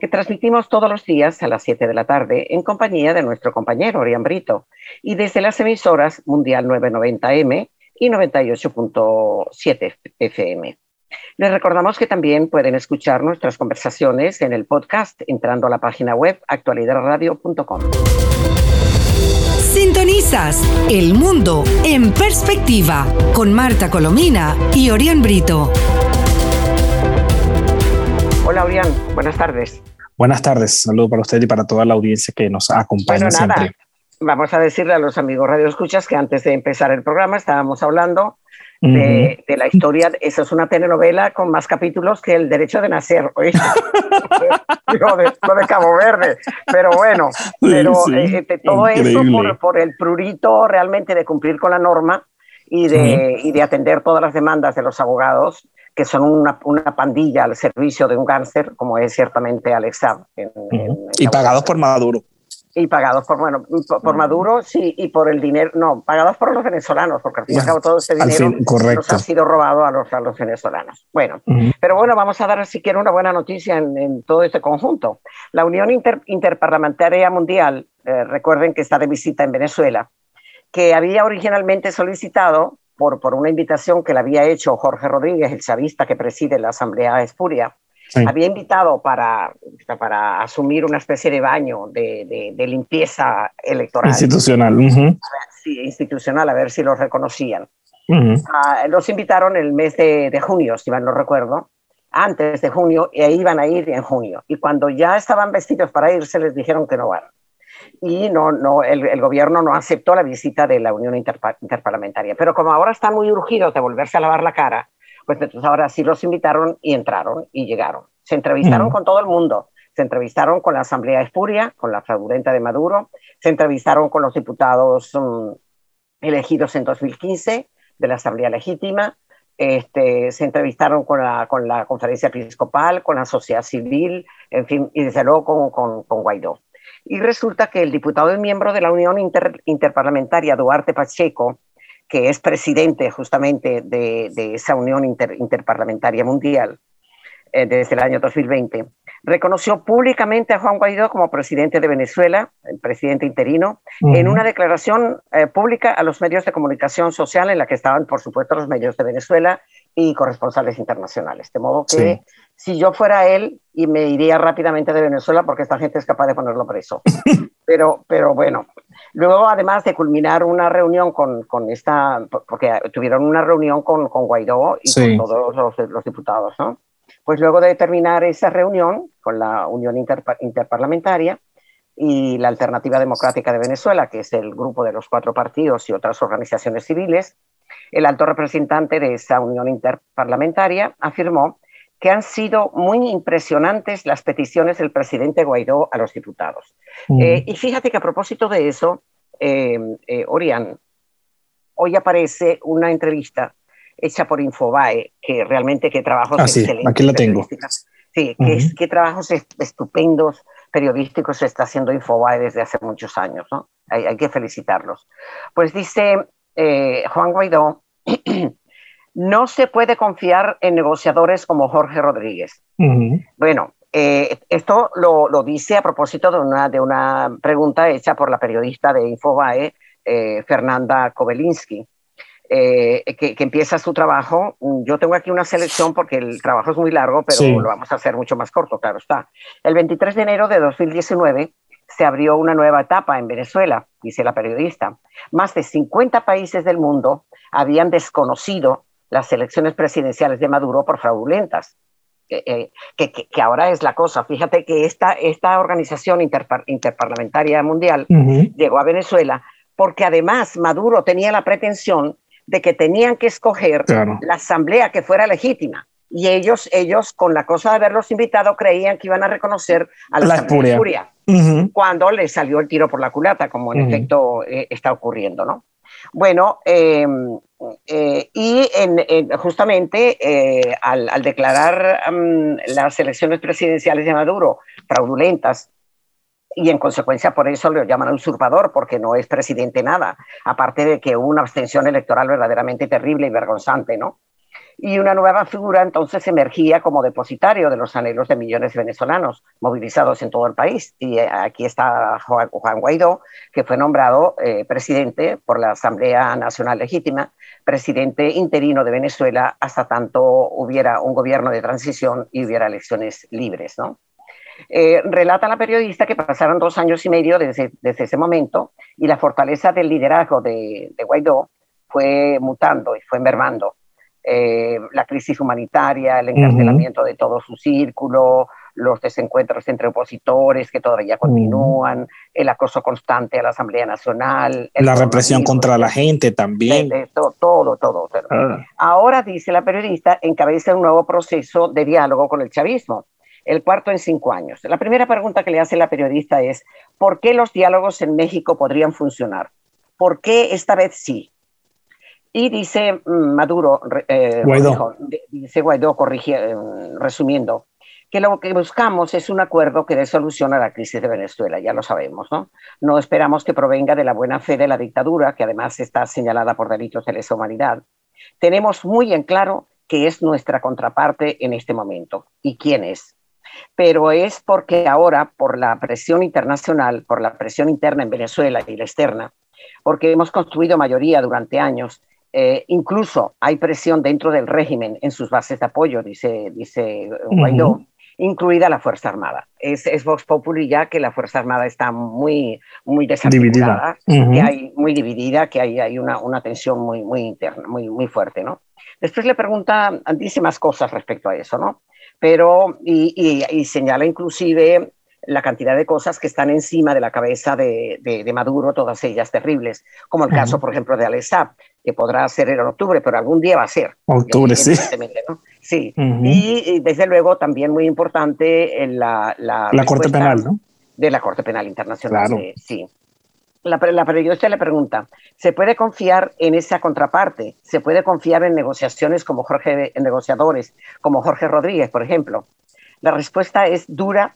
que transmitimos todos los días a las 7 de la tarde en compañía de nuestro compañero Orián Brito y desde las emisoras Mundial 990M y 98.7 FM. Les recordamos que también pueden escuchar nuestras conversaciones en el podcast entrando a la página web actualidadradio.com. Sintonizas El Mundo en Perspectiva con Marta Colomina y Orián Brito. Hola Orián, buenas tardes. Buenas tardes, saludo para usted y para toda la audiencia que nos acompaña siempre. Vamos a decirle a los amigos Radio Escuchas que antes de empezar el programa estábamos hablando de, la historia. Esa es una telenovela con más capítulos que El Derecho de Nacer, lo, de, Cabo Verde. Pero bueno, pero eh, eh, todo eso por, el prurito realmente de cumplir con la norma y de, y de atender todas las demandas de los abogados que son una, una, pandilla al servicio de un cáncer, como es ciertamente Alex y pagados por Maduro. Y pagados por, bueno, por, Maduro, sí, y por el dinero, no, pagados por los venezolanos, porque al fin y al cabo todo este dinero nos ha sido robado a los, a los venezolanos. Bueno, pero bueno, vamos a dar siquiera una buena noticia en, en todo este conjunto. La Unión Interparlamentaria Mundial, eh, recuerden que está de visita en Venezuela, que había originalmente solicitado, por, por una invitación que le había hecho Jorge Rodríguez, el chavista que preside la Asamblea Espuria, había invitado para, para asumir una especie de baño de, de, limpieza electoral. Institucional. Sí, institucional, a ver si los reconocían. Ah, los invitaron el mes de, de, junio, si mal no recuerdo, antes de junio, e iban a ir en junio. Y cuando ya estaban vestidos para irse, les dijeron que no van. Y no, no, el, el gobierno no aceptó la visita de la Unión Interparlamentaria. Pero como ahora están muy urgidos de volverse a lavar la cara, pues entonces ahora sí los invitaron y entraron y llegaron. Se entrevistaron con todo el mundo. Se entrevistaron con la Asamblea Espuria, con la fraudulenta de Maduro. Se entrevistaron con los diputados mm, elegidos en 2015 de la Asamblea Legítima. Este, se entrevistaron con la, con la conferencia episcopal, con la sociedad civil, en fin, y desde luego con, con, con Guaidó. Y resulta que el diputado y miembro de la Unión Interparlamentaria, Duarte Pacheco, que es presidente justamente de, esa Unión Interparlamentaria Mundial eh, desde el año 2020, reconoció públicamente a Juan Guaidó como presidente de Venezuela, el presidente interino, en una declaración eh, pública a los medios de comunicación social en la que estaban, por supuesto, los medios de Venezuela y corresponsales internacionales. De modo que si yo fuera él, y me iría rápidamente de Venezuela porque esta gente es capaz de ponerlo preso. Pero, pero bueno, luego además de culminar una reunión con, con esta, porque tuvieron una reunión con, con Guaidó y con todos los, los, diputados, ¿no? Pues luego de terminar esa reunión con la Unión Interparlamentaria y la Alternativa Democrática de Venezuela, que es el grupo de los cuatro partidos y otras organizaciones civiles, el alto representante de esa Unión Interparlamentaria afirmó que han sido muy impresionantes las peticiones del presidente Guaidó a los diputados. Eh, y fíjate que a propósito de eso, eh, eh, Orián, hoy aparece una entrevista hecha por Infobae, que realmente qué trabajos ah, sí, Aquí la tengo. Sí, qué trabajos estupendos periodísticos se está haciendo Infobae desde hace muchos años, ¿no? Hay, hay que felicitarlos. Pues dice Juan Guaidó no se puede confiar en negociadores como Jorge Rodríguez. Bueno, eh, esto lo, dice a propósito de una, de una pregunta hecha por la periodista de Infobae, eh, Fernanda Kobelinsky, eh, que, empieza su trabajo. Yo tengo aquí una selección porque el trabajo es muy largo, pero lo vamos a hacer mucho más corto, claro está. El 23 de enero de 2019 se abrió una nueva etapa en Venezuela, dice la periodista. Más de 50 países del mundo habían desconocido las elecciones presidenciales de Maduro por fraudulentas. Eh, que, que, ahora es la cosa. Fíjate que esta, esta organización interparlamentaria mundial llegó a Venezuela porque además Maduro tenía la pretensión de que tenían que escoger la asamblea que fuera legítima. Y ellos, ellos, con la cosa de haberlos invitado, creían que iban a reconocer a la, la cuando les salió el tiro por la culata, como en efecto eh, está ocurriendo, ¿no? Bueno, em, eh, y en, justamente eh, al, declarar las elecciones presidenciales de Maduro fraudulentas, y en consecuencia por eso lo llaman usurpador, porque no es presidente nada, aparte de que hubo una abstención electoral verdaderamente terrible y vergonzante, ¿no? Y una nueva figura entonces emergía como depositario de los anhelos de millones de venezolanos movilizados en todo el país. Y eh, aquí está Juan Guaidó, que fue nombrado eh, presidente por la Asamblea Nacional Legítima, presidente interino de Venezuela hasta tanto hubiera un gobierno de transición y hubiera elecciones libres. ¿no? Eh, relata la periodista que pasaron dos años y medio desde, ese momento y la fortaleza del liderazgo de, de Guaidó fue mutando y fue mermando eh, la crisis humanitaria, el encarcelamiento de todo su círculo, los desencuentros entre opositores que todavía continúan, el acoso constante a la Asamblea Nacional. La represión contra la gente también. todo, todo, todo. Ah. Ahora, dice la periodista, encabeza un nuevo proceso de diálogo con el chavismo, el cuarto en cinco años. La primera pregunta que le hace la periodista es, ¿por qué los diálogos en México podrían funcionar? ¿Por qué esta vez sí? Y dice mm, Maduro, eh, Guaidó. dice Guaidó, eh, resumiendo, que lo que buscamos es un acuerdo que dé solución a la crisis de Venezuela, ya lo sabemos, ¿no? No esperamos que provenga de la buena fe de la dictadura, que además está señalada por delitos de lesa humanidad. Tenemos muy en claro que es nuestra contraparte en este momento y quién es. Pero es porque ahora, por la presión internacional, por la presión interna en Venezuela y la externa, porque hemos construido mayoría durante años, eh, incluso hay presión dentro del régimen en sus bases de apoyo, dice, dice Guaidó, incluida la Fuerza Armada. Es, es, Vox Populi ya que la Fuerza Armada está muy, muy que hay muy dividida, que hay, hay una, una, tensión muy, muy interna, muy, muy fuerte, ¿no? Después le pregunta, dice más cosas respecto a eso, ¿no? Pero, y, y, señala inclusive la cantidad de cosas que están encima de la cabeza de, de, Maduro, todas ellas terribles, como el caso, por ejemplo, de Alessab, que podrá ser en octubre, pero algún día va a ser. Octubre, sí. Sí. y, desde luego también muy importante la, la, la Corte Penal, ¿no? De la Corte Penal Internacional, claro. sí. La, la periodista le pregunta, ¿se puede confiar en esa contraparte? ¿Se puede confiar en negociaciones como Jorge, en negociadores como Jorge Rodríguez, por ejemplo? La respuesta es dura,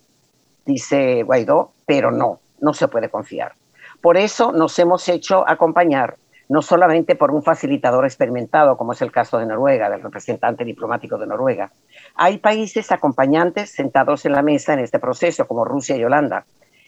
dice Guaidó, pero no, no se puede confiar. Por eso nos hemos hecho acompañar no solamente por un facilitador experimentado, como es el caso de Noruega, del representante diplomático de Noruega. Hay países acompañantes sentados en la mesa en este proceso, como Rusia y Holanda.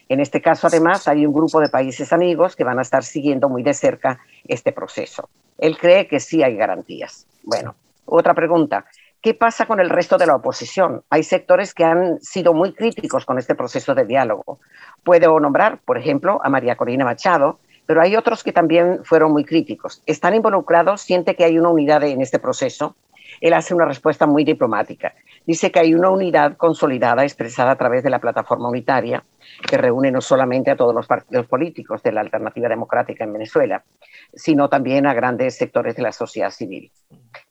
En este caso, además, hay un grupo de países amigos que van a estar siguiendo muy de cerca este proceso. Él cree que sí hay garantías. Bueno, otra pregunta. ¿Qué pasa con el resto de la oposición? Hay sectores que han sido muy críticos con este proceso de diálogo. Puedo nombrar, por ejemplo, a María Corina Machado, pero hay otros que también fueron muy críticos. Están involucrados, siente que hay una unidad en este proceso. Él hace una respuesta muy diplomática. Dice que hay una unidad consolidada expresada a través de la plataforma unitaria que reúne no solamente a todos los partidos políticos de la alternativa democrática en Venezuela, sino también a grandes sectores de la sociedad civil.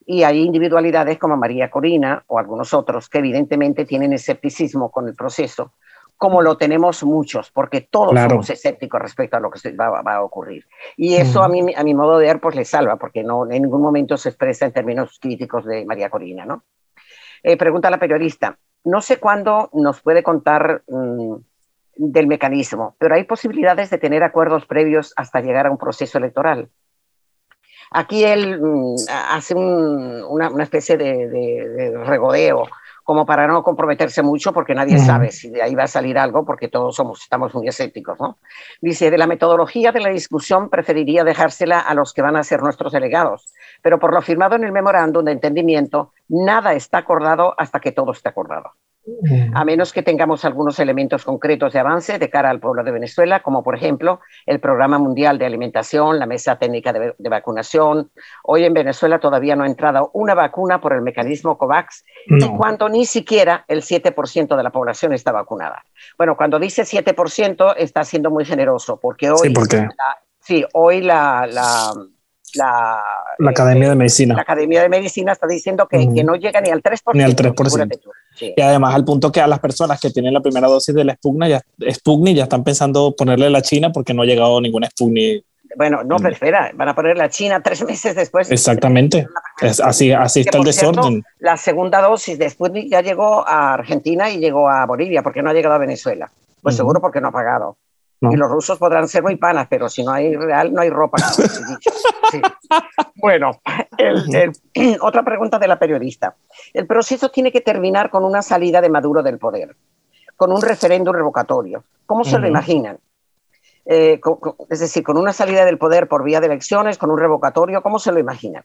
Y hay individualidades como María Corina o algunos otros que evidentemente tienen escepticismo con el proceso, como lo tenemos muchos, porque todos somos escépticos respecto a lo que va, va a ocurrir. Y eso a, mí, a mi modo de ver, pues le salva, porque no, en ningún momento se expresa en términos críticos de María Corina, ¿no? Eh, pregunta la periodista, no sé cuándo nos puede contar mm, del mecanismo, pero hay posibilidades de tener acuerdos previos hasta llegar a un proceso electoral. Aquí él mm, hace una, una, especie de, de regodeo como para no comprometerse mucho, porque nadie sabe si de ahí va a salir algo, porque todos somos, estamos muy escépticos. ¿no? Dice, de la metodología de la discusión preferiría dejársela a los que van a ser nuestros delegados, pero por lo firmado en el memorándum de entendimiento, nada está acordado hasta que todo esté acordado a menos que tengamos algunos elementos concretos de avance de cara al pueblo de Venezuela, como por ejemplo el Programa Mundial de Alimentación, la Mesa Técnica de, Vacunación. Hoy en Venezuela todavía no ha entrado una vacuna por el mecanismo COVAX y cuando ni siquiera el 7% de la población está vacunada. Bueno, cuando dice 7% está siendo muy generoso, porque hoy... Sí, sí hoy la, la, la Academia de Medicina. La Academia de Medicina está diciendo que, que no llega ni al 3%. Ni al 3%. Y además al punto que a las personas que tienen la primera dosis de la Sputnik ya, Sputnik ya están pensando ponerle la China porque no ha llegado ninguna Sputnik. Bueno, no, pero espera, van a poner la China tres meses después. Exactamente. Es así, así está el desorden. la segunda dosis de Sputnik ya llegó a Argentina y llegó a Bolivia porque no ha llegado a Venezuela. Pues seguro porque no ha pagado. Y los rusos podrán ser muy panas, pero si no hay real, no hay ropa. Bueno, otra pregunta de la periodista. El proceso tiene que terminar con una salida de Maduro del poder, con un referéndum revocatorio. ¿Cómo se lo imaginan? Eh, es decir, con una salida del poder por vía de elecciones, con un revocatorio, ¿cómo se lo imaginan?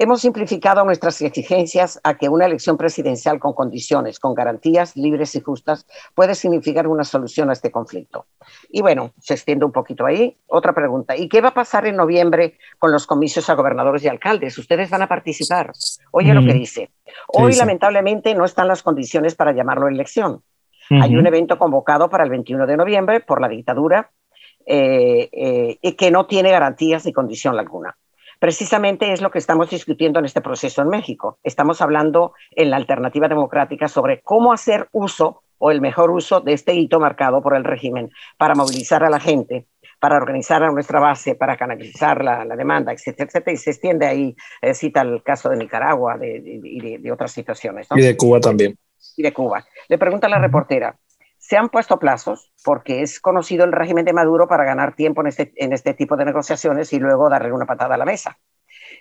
Hemos simplificado nuestras exigencias a que una elección presidencial con condiciones, con garantías libres y justas, puede significar una solución a este conflicto. Y bueno, se extiende un poquito ahí. Otra pregunta. ¿Y qué va a pasar en noviembre con los comicios a gobernadores y alcaldes? ¿Ustedes van a participar? Oye lo que dice. Hoy, lamentablemente, no están las condiciones para llamarlo elección. Hay un evento convocado para el 21 de noviembre por la dictadura eh, eh, y que no tiene garantías ni condición alguna. Precisamente es lo que estamos discutiendo en este proceso en México. Estamos hablando en la alternativa democrática sobre cómo hacer uso o el mejor uso de este hito marcado por el régimen para movilizar a la gente, para organizar a nuestra base, para canalizar la, demanda, etcétera, etcétera. Y se extiende ahí, eh, cita el caso de Nicaragua y de, otras situaciones. Y de Cuba también. Y de Cuba. Le pregunta la reportera, se han puesto plazos porque es conocido el régimen de Maduro para ganar tiempo en este, en este tipo de negociaciones y luego darle una patada a la mesa.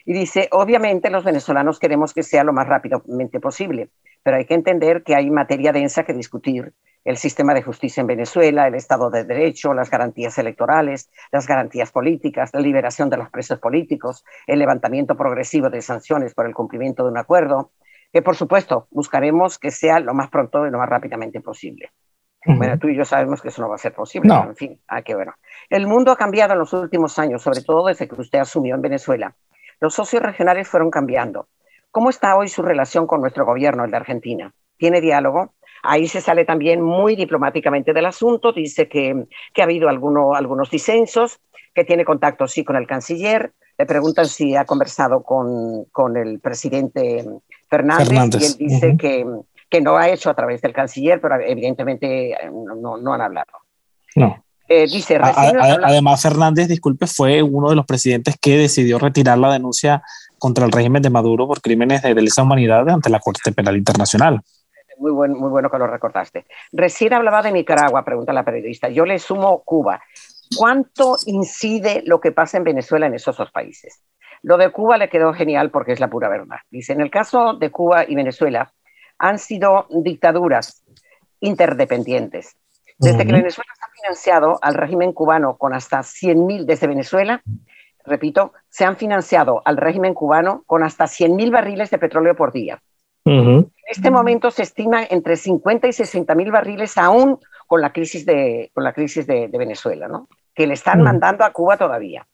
Y dice, obviamente los venezolanos queremos que sea lo más rápidamente posible, pero hay que entender que hay materia densa que discutir. El sistema de justicia en Venezuela, el Estado de Derecho, las garantías electorales, las garantías políticas, la liberación de los presos políticos, el levantamiento progresivo de sanciones por el cumplimiento de un acuerdo, que por supuesto buscaremos que sea lo más pronto y lo más rápidamente posible. Bueno, tú y yo sabemos que eso no va a ser posible, en fin, ah, qué bueno. El mundo ha cambiado en los últimos años, sobre todo desde que usted asumió en Venezuela. Los socios regionales fueron cambiando. ¿Cómo está hoy su relación con nuestro gobierno, el de Argentina? ¿Tiene diálogo? Ahí se sale también muy diplomáticamente del asunto, dice que, que ha habido alguno, algunos disensos, que tiene contacto sí con el canciller, le preguntan si ha conversado con, con el presidente Fernández, y él dice que, que no ha hecho a través del canciller, pero evidentemente eh, no, no han hablado. No. Eh, dice, además, Fernández, disculpe, fue uno de los presidentes que decidió retirar la denuncia contra el régimen de Maduro por crímenes de lesa humanidad ante la Corte Penal Internacional. Muy, buen, muy bueno que lo recordaste. Recién hablaba de Nicaragua, pregunta la periodista. Yo le sumo Cuba. ¿Cuánto incide lo que pasa en Venezuela en esos dos países? Lo de Cuba le quedó genial porque es la pura verdad. Dice, en el caso de Cuba y Venezuela, han sido dictaduras interdependientes. Desde que Venezuela está financiado al régimen cubano con hasta 100.000 desde Venezuela, repito, se han financiado al régimen cubano con hasta 100.000 barriles de petróleo por día. En este momento se estima entre 50 y 60.000 barriles aún con la crisis de, con la crisis de, Venezuela, ¿no? que le están mandando a Cuba todavía.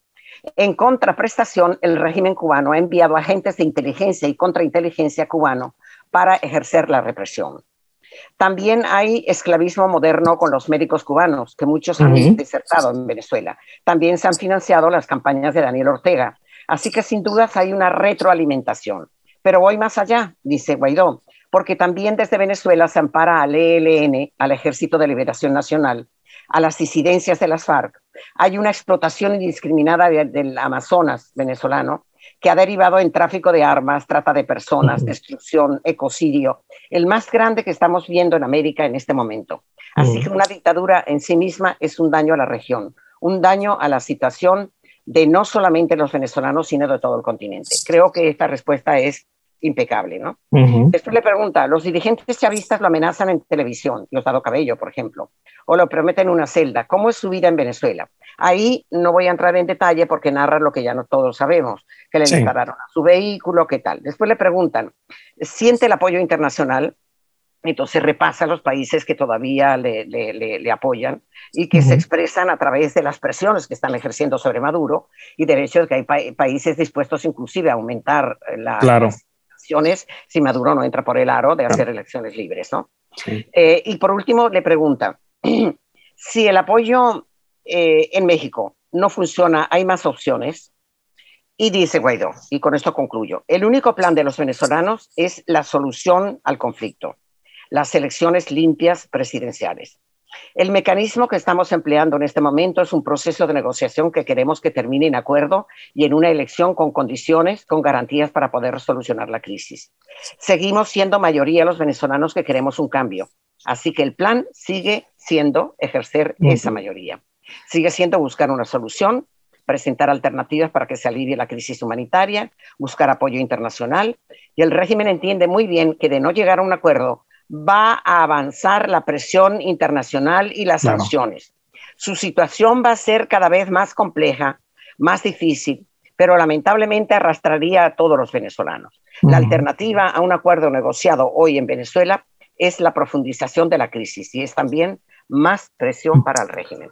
En contraprestación, el régimen cubano ha enviado agentes de inteligencia y contrainteligencia cubano para ejercer la represión. También hay esclavismo moderno con los médicos cubanos, que muchos han desertado en Venezuela. También se han financiado las campañas de Daniel Ortega. Así que sin dudas hay una retroalimentación. Pero voy más allá, dice Guaidó, porque también desde Venezuela se ampara al ELN, al Ejército de Liberación Nacional, a las disidencias de las FARC. Hay una explotación indiscriminada del Amazonas venezolano que ha derivado en tráfico de armas, trata de personas, destrucción, ecocidio, el más grande que estamos viendo en América en este momento. Así que una dictadura en sí misma es un daño a la región, un daño a la situación de no solamente los venezolanos, sino de todo el continente. Creo que esta respuesta es impecable, ¿no? Después le pregunta, los dirigentes chavistas lo amenazan en televisión, dado Cabello, por ejemplo, o lo prometen una celda. ¿Cómo es su vida en Venezuela? Ahí no voy a entrar en detalle porque narra lo que ya no todos sabemos, que le dispararon a su vehículo, qué tal. Después le preguntan, ¿siente el apoyo internacional? Entonces repasa los países que todavía le, le, apoyan y que se expresan a través de las presiones que están ejerciendo sobre Maduro y de hecho que hay países dispuestos inclusive a aumentar las elecciones si Maduro no entra por el aro de hacer elecciones libres. ¿no? Eh, y por último le pregunta, si el apoyo eh, en México no funciona, hay más opciones. Y dice Guaidó, y con esto concluyo, el único plan de los venezolanos es la solución al conflicto, las elecciones limpias presidenciales. El mecanismo que estamos empleando en este momento es un proceso de negociación que queremos que termine en acuerdo y en una elección con condiciones, con garantías para poder solucionar la crisis. Seguimos siendo mayoría los venezolanos que queremos un cambio, así que el plan sigue siendo ejercer esa mayoría. Sigue siendo buscar una solución presentar alternativas para que se alivie la crisis humanitaria, buscar apoyo internacional. Y el régimen entiende muy bien que de no llegar a un acuerdo va a avanzar la presión internacional y las sanciones. Su situación va a ser cada vez más compleja, más difícil, pero lamentablemente arrastraría a todos los venezolanos. La alternativa a un acuerdo negociado hoy en Venezuela es la profundización de la crisis y es también más presión para el régimen.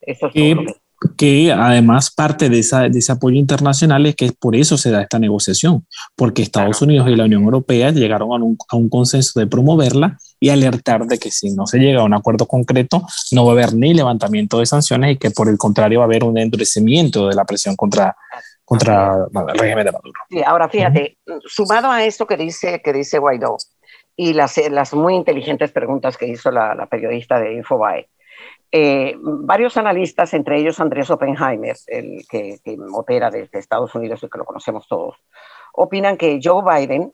Eso es todo que además parte de, esa, de, ese apoyo internacional es que por eso se da esta negociación, porque Estados Unidos y la Unión Europea llegaron a un, a un, consenso de promoverla y alertar de que si no se llega a un acuerdo concreto, no va a haber ni levantamiento de sanciones y que por el contrario va a haber un endurecimiento de la presión contra, contra el régimen de Maduro. Sí, ahora fíjate, sumado a esto que dice, que dice Guaidó y las, las muy inteligentes preguntas que hizo la, la periodista de Infobae, eh, varios analistas, entre ellos Andrés Oppenheimer, el que, opera desde Estados Unidos y que lo conocemos todos, opinan que Joe Biden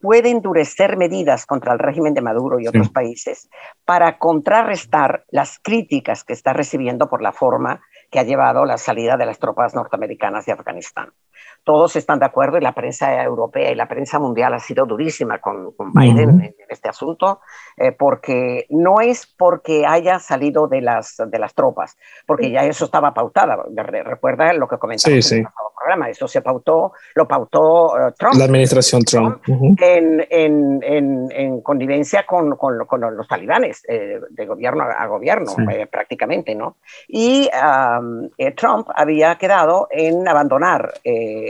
puede endurecer medidas contra el régimen de Maduro y otros países para contrarrestar las críticas que está recibiendo por la forma que ha llevado la salida de las tropas norteamericanas de Afganistán todos están de acuerdo y la prensa europea y la prensa mundial ha sido durísima con, Biden en, este asunto, eh, porque no es porque haya salido de las, de las tropas, porque ya eso estaba pautado. Recuerda lo que comentamos en el programa, eso se pautó, lo pautó eh, Trump. La administración Trump. en, en, en, connivencia con, con, los talibanes, eh, de gobierno a gobierno, prácticamente, ¿no? Y Trump había quedado en abandonar.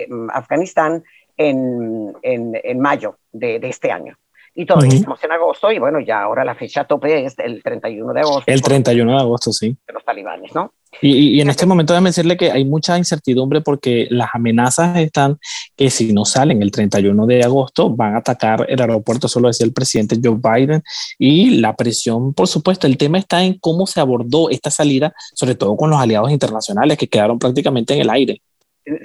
Mm, Afganistán en, en, mayo de, de, este año. Y todavía estamos en agosto y bueno, ya ahora la fecha tope es el 31 de agosto. El 31 de agosto, sí. De los talibanes, ¿no? Y, y, en este momento déjame decirle que hay mucha incertidumbre porque las amenazas están que si no salen el 31 de agosto van a atacar el aeropuerto, solo decía el presidente Joe Biden, y la presión, por supuesto, el tema está en cómo se abordó esta salida, sobre todo con los aliados internacionales que quedaron prácticamente en el aire.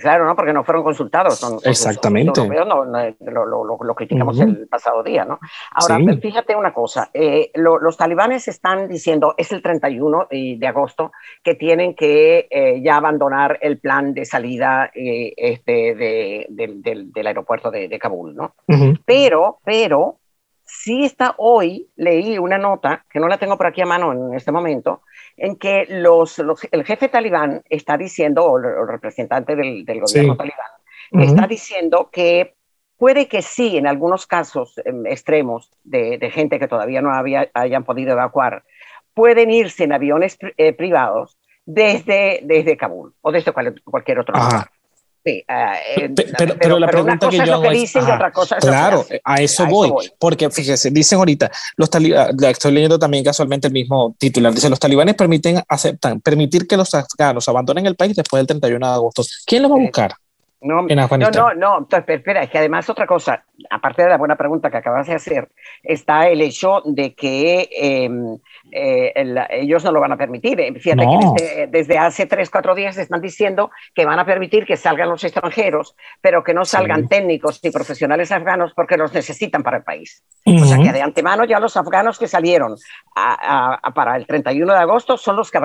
Claro, ¿no? Porque no fueron consultados. Exactamente. lo, criticamos el pasado día, ¿no? Ahora, fíjate una cosa. Eh, los talibanes están diciendo, es el 31 de agosto, que tienen que eh, ya abandonar el plan de salida eh, este, del, aeropuerto de, Kabul, ¿no? Pero, pero, sí está hoy, leí una nota, que no la tengo por aquí a mano en este momento, en que los, el jefe talibán está diciendo, o el, representante del, gobierno talibán, está diciendo que puede que sí, en algunos casos em, extremos de, gente que todavía no había, hayan podido evacuar, pueden irse en aviones eh, privados desde, desde Kabul o desde cualquier otro lugar. Sí, ah, pero, la pregunta que yo hago es, claro, a eso, voy, porque fíjese, dicen ahorita, los talibanes, estoy leyendo también casualmente el mismo titular, dice, los talibanes permiten, aceptan, permitir que los afganos abandonen el país después del 31 de agosto. ¿Quién lo va a buscar? No, no, no, no, espera, es que además otra cosa, aparte de la buena pregunta que acabas de hacer, está el hecho de que em, eh, ellos no lo van a permitir. Eh, fíjate que este, desde hace tres, cuatro días están diciendo que van a permitir que salgan los extranjeros, pero que no salgan técnicos ni profesionales afganos porque los necesitan para el país. O sea que de antemano ya los afganos que salieron para el 31 de agosto son los que,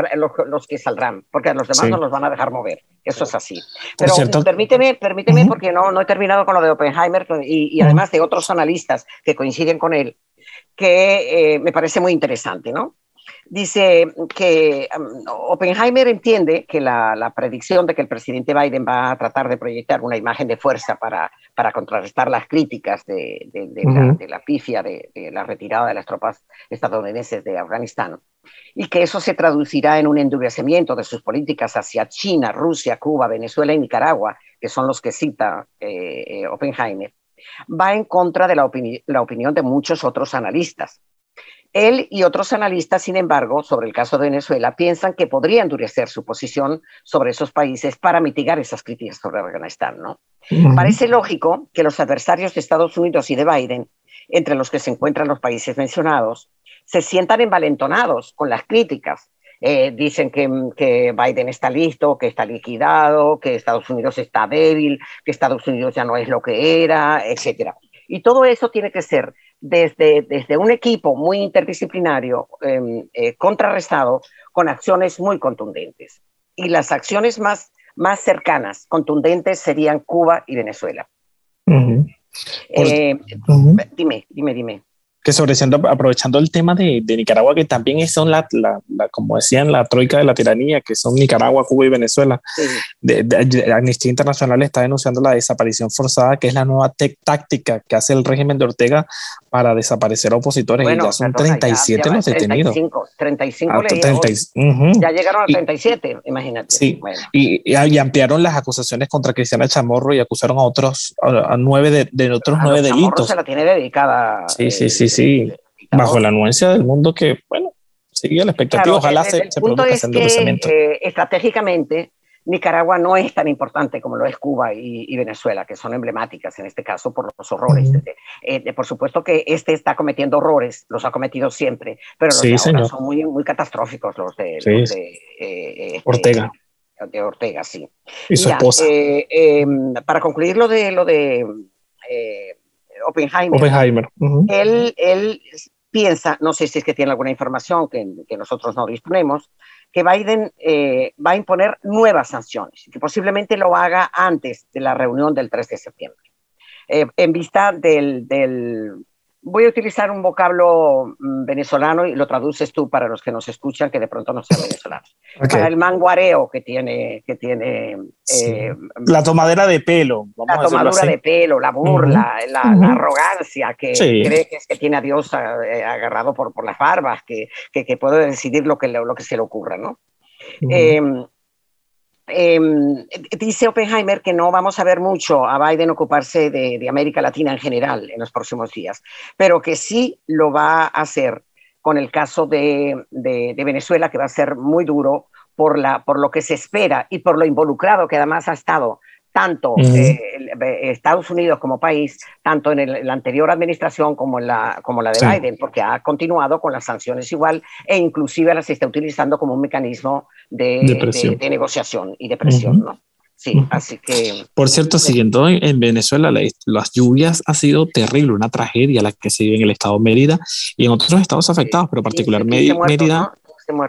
los, que saldrán, porque los demás no los van a dejar mover. Eso es así. Pero permíteme, permíteme porque no, no he terminado con lo de Oppenheimer y, además de otros analistas que coinciden con él que eh, me parece muy interesante, ¿no? Dice que um, Oppenheimer entiende que la, predicción de que el presidente Biden va a tratar de proyectar una imagen de fuerza para, para contrarrestar las críticas de, la, pifia de, la retirada de las tropas estadounidenses de Afganistán y que eso se traducirá en un endurecimiento de sus políticas hacia China, Rusia, Cuba, Venezuela y Nicaragua, que son los que cita eh, eh, Oppenheimer va en contra de la, opinión de muchos otros analistas. Él y otros analistas, sin embargo, sobre el caso de Venezuela, piensan que podría endurecer su posición sobre esos países para mitigar esas críticas sobre Afganistán. ¿no? Parece lógico que los adversarios de Estados Unidos y de Biden, entre los que se encuentran los países mencionados, se sientan envalentonados con las críticas. Eh, dicen que, que, Biden está listo, que está liquidado, que Estados Unidos está débil, que Estados Unidos ya no es lo que era, etc. Y todo eso tiene que ser desde, desde un equipo muy interdisciplinario em, eh, contrarrestado con acciones muy contundentes. Y las acciones más, más cercanas, contundentes, serían Cuba y Venezuela. Eh, dime, dime, dime que sobre aprovechando el tema de, de, Nicaragua, que también son la, la, como decían, la troika de la tiranía, que son Nicaragua, Cuba y Venezuela. De, Amnistía Internacional está denunciando la desaparición forzada, que es la nueva táctica que hace el régimen de Ortega para desaparecer a opositores. y ya son 37 los detenidos. 35, 35 Ya llegaron a 37, imagínate. Sí, y, y, ampliaron las acusaciones contra Cristiana Chamorro y acusaron a otros, a, nueve de, de otros a nueve delitos. se la tiene dedicada. Sí, sí, sí sí, bajo la anuencia del mundo que, bueno, sigue la expectativa. Ojalá se, se punto es que, eh, estratégicamente, Nicaragua no es tan importante como lo es Cuba y, Venezuela, que son emblemáticas en este caso por los horrores. Eh, por supuesto que este está cometiendo horrores, los ha cometido siempre, pero los de son muy, muy catastróficos los de, eh, este, Ortega. De Ortega, sí. Y su esposa. Em, para concluir lo de lo de Oppenheimer, él, él, piensa, no sé si es que tiene alguna información que, que nosotros no disponemos, que Biden eh, va a imponer nuevas sanciones, que posiblemente lo haga antes de la reunión del 3 de septiembre, eh, en vista del, del, Voy a utilizar un vocablo mm, venezolano y lo traduces tú para los que nos escuchan que de pronto no sean venezolanos. Para el manguareo que tiene... Que tiene eh, la tomadera de pelo. la tomadura de pelo, la burla, la, arrogancia que cree que, es que tiene a Dios eh, agarrado por, por las barbas, que, que, que, puede decidir lo que, lo que se le ocurra, ¿no? Em, dice Oppenheimer que no vamos a ver mucho a Biden ocuparse de, América Latina en general en los próximos días, pero que sí lo va a hacer con el caso de, Venezuela, que va a ser muy duro por, lo que se espera y por lo involucrado que además ha estado tanto eh, Estados Unidos como país, tanto en la anterior administración como en la, como la de Biden, porque ha continuado con las sanciones igual e inclusive las está utilizando como un mecanismo de, de, negociación y de presión, ¿no? Sí, así que... Por cierto, siguiendo en, Venezuela, las lluvias ha sido terrible, una tragedia la que se vive en el estado de Mérida y en otros estados afectados, pero particularmente Mérida,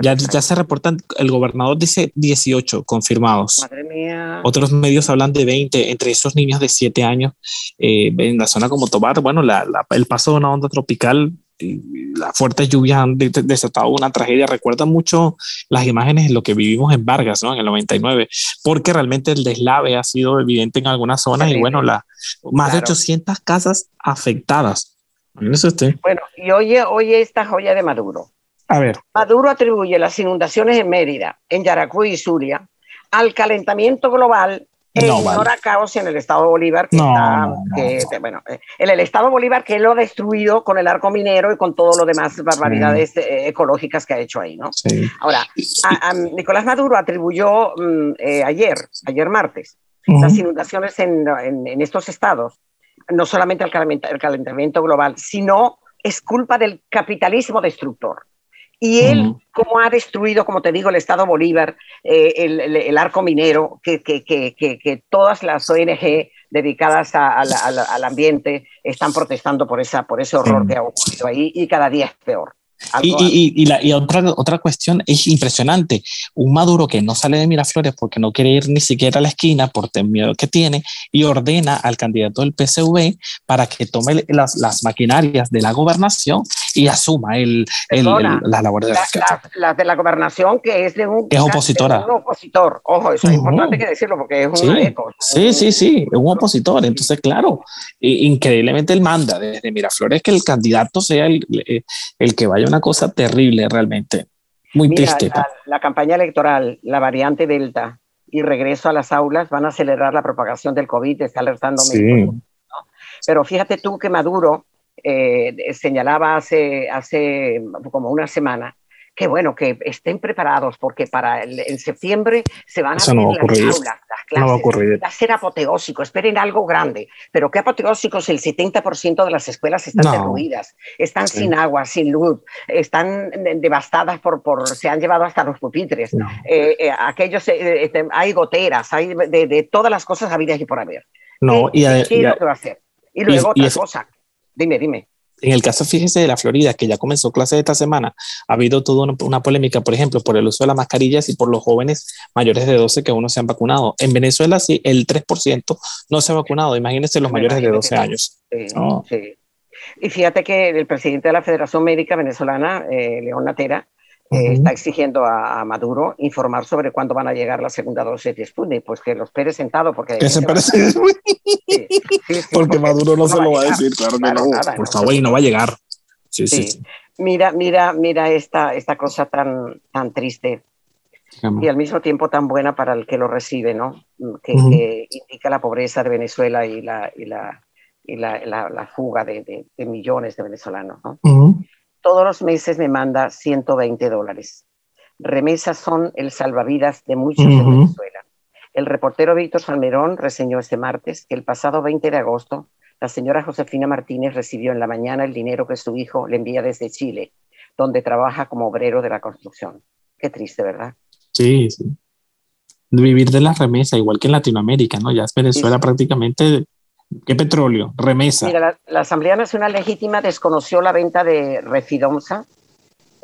ya, ya, se reportan, el gobernador dice 18 confirmados. Madre mía. Otros medios hablan de 20, entre esos niños de 7 años eh, en la zona como Tobar. Bueno, la, el paso de una onda tropical las fuertes lluvias han desatado una tragedia. Recuerda mucho las imágenes de lo que vivimos en Vargas, ¿no? En el 99, porque realmente el deslave ha sido evidente en algunas zonas y bueno, la, más de 800 casas afectadas. Bueno, y oye, oye esta joya de Maduro. A ver. Maduro atribuye las inundaciones en Mérida, en Yaracuy y Zulia al calentamiento global en no, y en el estado Bolívar, que está, bueno, en el estado Bolívar que lo ha destruido con el arco minero y con todo lo demás barbaridades eh, ecológicas que ha hecho ahí, ¿no? Ahora, a, Nicolás Maduro atribuyó mm, eh, ayer, ayer martes, las inundaciones en, en, estos estados, no solamente al calentamiento global, sino es culpa del capitalismo destructor. Y él, como ha destruido, como te digo, el Estado Bolívar, eh, el, arco minero, que, que, que, que, todas las ONG dedicadas al ambiente están protestando por, esa, por ese horror que ha ocurrido ahí y cada día es peor. Y, y, la, y, otra, otra cuestión es impresionante. Un Maduro que no sale de Miraflores porque no quiere ir ni siquiera a la esquina por el miedo que tiene y ordena al candidato del PSV para que tome las, las maquinarias de la gobernación y asuma el, el, la labor de la, la, de la gobernación que es de un, es opositora. un opositor. Ojo, eso es importante que decirlo porque es un eco. Sí, sí, sí, es un opositor. Entonces, claro, increíblemente él manda desde Miraflores que el candidato sea el, el que vaya a una cosa terrible realmente. Muy triste. La, campaña electoral, la variante Delta y regreso a las aulas van a acelerar la propagación del COVID, está alertando sí. Pero fíjate tú que Maduro eh, señalaba hace, hace como una semana que bueno, que estén preparados porque para el, en septiembre se van a abrir las aulas, las clases. va a ocurrir. Va a ser apoteósico, esperen algo grande. Pero qué apoteósico si el 70% de las escuelas están derruidas, están sin agua, sin luz, están devastadas por, por se han llevado hasta los pupitres. Eh, eh, aquellos, eh, este, hay goteras, hay de, todas las cosas habidas y por haber. No, y, ¿qué, va a hacer? Y luego otra cosa. Dime, dime. En el caso, fíjese, de la Florida, que ya comenzó clase esta semana, ha habido toda una, polémica, por ejemplo, por el uso de las mascarillas y por los jóvenes mayores de 12 que aún no se han vacunado. En Venezuela, sí, el 3% no se ha vacunado. Imagínense los mayores de 12 años. Sí, Y fíjate que el presidente de la Federación Médica Venezolana, eh, León Natera, está exigiendo a, Maduro informar sobre cuándo van a llegar la segunda dosis de Sputnik, pues que los espere sentado porque... Que se porque, Maduro no, se lo va a decir, claro que no. por favor, y no va a llegar. Sí, sí. Mira, mira, mira esta, esta cosa tan, tan triste y al mismo tiempo tan buena para el que lo recibe, ¿no? Que, indica la pobreza de Venezuela y la, y la, y la, la, fuga de, de, millones de venezolanos, ¿no? Todos los meses me manda 120 dólares. Remesas son el salvavidas de muchos en Venezuela. El reportero Víctor Salmerón reseñó este martes que el pasado 20 de agosto la señora Josefina Martínez recibió en la mañana el dinero que su hijo le envía desde Chile, donde trabaja como obrero de la construcción. Qué triste, ¿verdad? Sí, sí. Vivir de la remesa, igual que en Latinoamérica, ¿no? Ya es Venezuela prácticamente ¿Qué petróleo? Remesa. Mira, la, Asamblea Nacional Legítima desconoció la venta de Refidomsa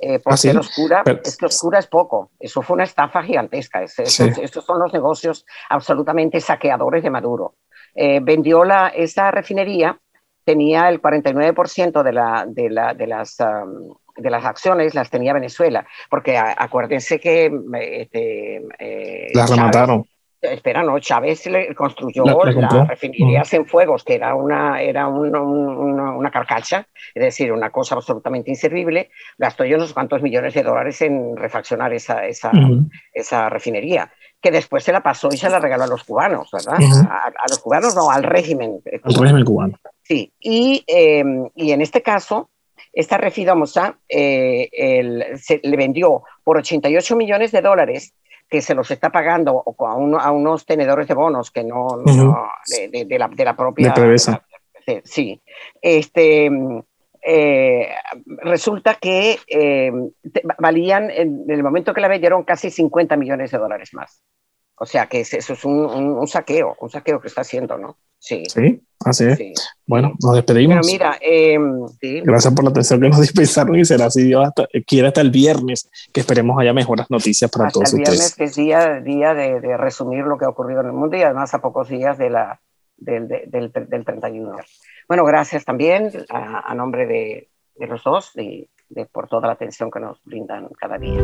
eh, por ¿Ah, ser oscura. Es que oscura es poco. Eso fue una estafa gigantesca. estos son los negocios absolutamente saqueadores de Maduro. Eh, vendió la, esa refinería, tenía el 49% de, la, de, la, de las... de las acciones las tenía Venezuela, porque acuérdense que este, eh, las remataron. Espera, no, Chávez le construyó la, refinería en fuegos que era una, era una, carcacha, es decir, una cosa absolutamente inservible. Gastó yo unos cuantos millones de dólares en refaccionar esa, esa, esa refinería, que después se la pasó y se la regaló a los cubanos, ¿verdad? a, los cubanos, no, al régimen. Al régimen cubano. Sí, y, em, y en este caso, esta refidomosa eh, se le vendió por 88 millones de dólares que se los está pagando a, a unos tenedores de bonos que no, de, la, de, la, propia... sí. Este, eh, resulta que eh, valían, en el momento que la vendieron, casi 50 millones de dólares más. O sea que eso es un, saqueo, un saqueo que está haciendo, ¿no? Sí. Sí, así es. Bueno, nos despedimos. mira, em, gracias por la atención que nos dispensaron y será si Dios hasta, quiere hasta el viernes, que esperemos haya mejoras noticias para todos ustedes. El viernes que es día, día de, resumir lo que ha ocurrido en el mundo y además a pocos días de la, del, del, del 31. Bueno, gracias también a, nombre de, de, los dos y de, por toda la atención que nos brindan cada día